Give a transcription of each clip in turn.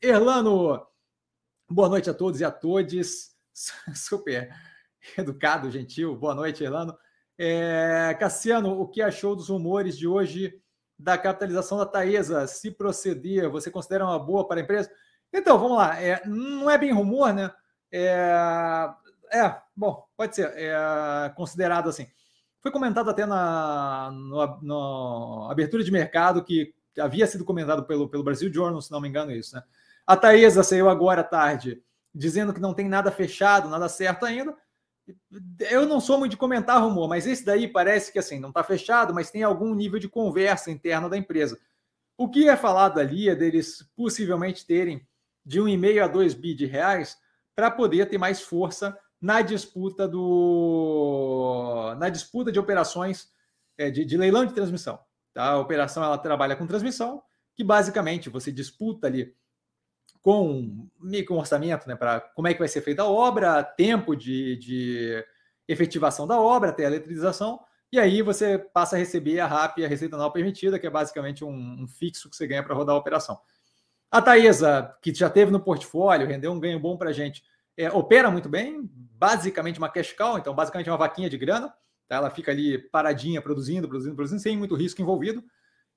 Erlano, boa noite a todos e a todas. Super educado, gentil. Boa noite, Erlano. É, Cassiano, o que achou dos rumores de hoje da capitalização da Taesa? Se proceder, você considera uma boa para a empresa? Então, vamos lá. É, não é bem rumor, né? É, é bom, pode ser. É, considerado assim. Foi comentado até na, na abertura de mercado que havia sido comentado pelo, pelo Brasil Journal, se não me engano, isso, né? A Taesa saiu agora à tarde dizendo que não tem nada fechado, nada certo ainda. Eu não sou muito de comentar rumor, mas esse daí parece que assim, não está fechado, mas tem algum nível de conversa interna da empresa. O que é falado ali é deles possivelmente terem de 1,5 a 2 bi de reais para poder ter mais força na disputa do na disputa de operações é, de, de leilão de transmissão. Tá? A operação ela trabalha com transmissão, que basicamente você disputa ali com meio com orçamento, né, para como é que vai ser feita a obra, tempo de, de efetivação da obra, até a eletrização, e aí você passa a receber a RAP, a receita anual permitida, que é basicamente um, um fixo que você ganha para rodar a operação. A Taesa, que já teve no portfólio, rendeu um ganho bom para a gente, é, opera muito bem, basicamente uma cash cow, então basicamente uma vaquinha de grana, Tá? Ela fica ali paradinha, produzindo, produzindo, produzindo, sem muito risco envolvido.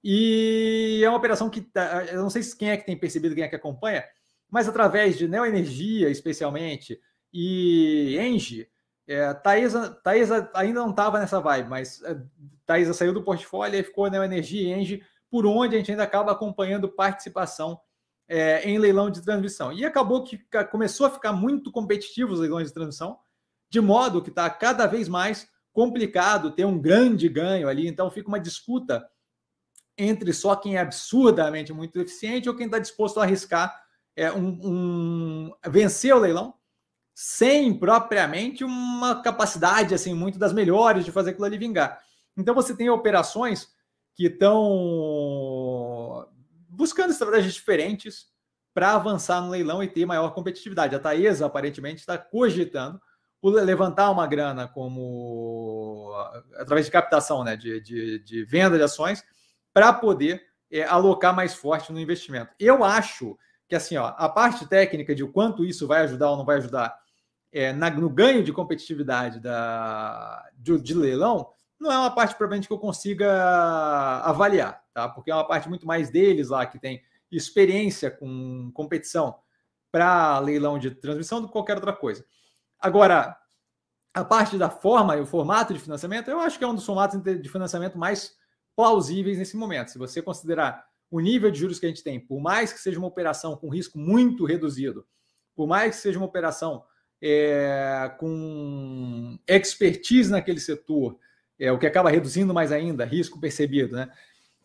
E é uma operação que tá, eu não sei quem é que tem percebido, quem é que acompanha, mas através de Neoenergia, especialmente, e Engie, é, Taesa, Taesa ainda não estava nessa vibe, mas é, Taesa saiu do portfólio e ficou Neoenergia e Engie, por onde a gente ainda acaba acompanhando participação é, em leilão de transmissão. E acabou que começou a ficar muito competitivo os leilões de transmissão, de modo que está cada vez mais complicado ter um grande ganho ali, então fica uma disputa entre só quem é absurdamente muito eficiente ou quem está disposto a arriscar é, um, um, vencer o leilão sem propriamente uma capacidade assim muito das melhores de fazer aquilo ali vingar. Então você tem operações que estão buscando estratégias diferentes para avançar no leilão e ter maior competitividade. A Taesa aparentemente está cogitando levantar uma grana como através de captação, né, de, de, de venda de ações, para poder é, alocar mais forte no investimento. Eu acho que assim, ó, a parte técnica de quanto isso vai ajudar ou não vai ajudar é, na, no ganho de competitividade da, de, de, leilão, não é uma parte provavelmente que eu consiga avaliar, tá? Porque é uma parte muito mais deles lá que tem experiência com competição para leilão de transmissão do que qualquer outra coisa. Agora, a parte da forma e o formato de financiamento, eu acho que é um dos formatos de financiamento mais plausíveis nesse momento. Se você considerar o nível de juros que a gente tem, por mais que seja uma operação com risco muito reduzido, por mais que seja uma operação é, com expertise naquele setor, é, o que acaba reduzindo mais ainda risco percebido, né?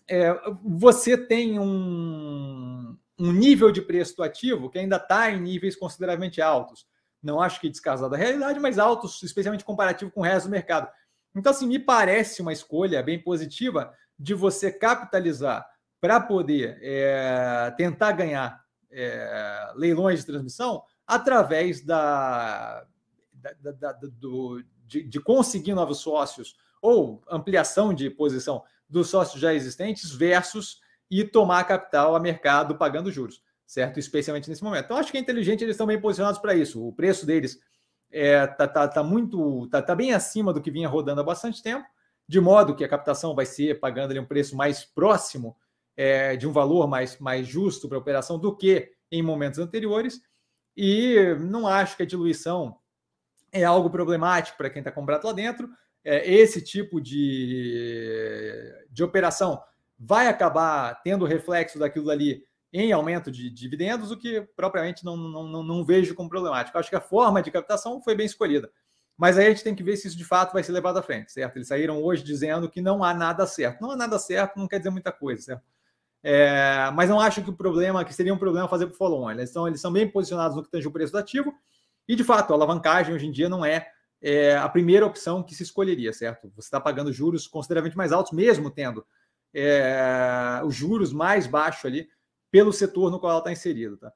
É, você tem um, um nível de preço do ativo que ainda está em níveis consideravelmente altos não acho que descasado da realidade, mas altos, especialmente comparativo com o resto do mercado. Então, assim, me parece uma escolha bem positiva de você capitalizar para poder é, tentar ganhar é, leilões de transmissão através da, da, da, da do, de, de, conseguir novos sócios ou ampliação de posição dos sócios já existentes versus e tomar capital a mercado pagando juros certo? Especialmente nesse momento. Então, acho que é inteligente, eles estão bem posicionados para isso. O preço deles é, tá, tá, tá muito, tá, tá, bem acima do que vinha rodando há bastante tempo, de modo que a captação vai ser pagando ali um preço mais próximo é, de um valor mais, mais justo para a operação do que em momentos anteriores. E não acho que a diluição é algo problemático para quem está comprado lá dentro. É, esse tipo de, de operação vai acabar tendo reflexo daquilo ali em aumento de dividendos, o que propriamente não, não, não, não vejo como problemático. Acho que a forma de captação foi bem escolhida. Mas aí a gente tem que ver se isso de fato vai ser levado à frente, certo? Eles saíram hoje dizendo que não há nada certo. Não há nada certo, não quer dizer muita coisa, certo? É, mas não acho que o problema, que seria um problema fazer para o follow-on. Eles são, eles são bem posicionados no que tange o preço do ativo. E, de fato, a alavancagem hoje em dia não é, é a primeira opção que se escolheria, certo? Você está pagando juros consideravelmente mais altos, mesmo tendo é, os juros mais baixos ali pelo setor no qual ela está inserida. Tá?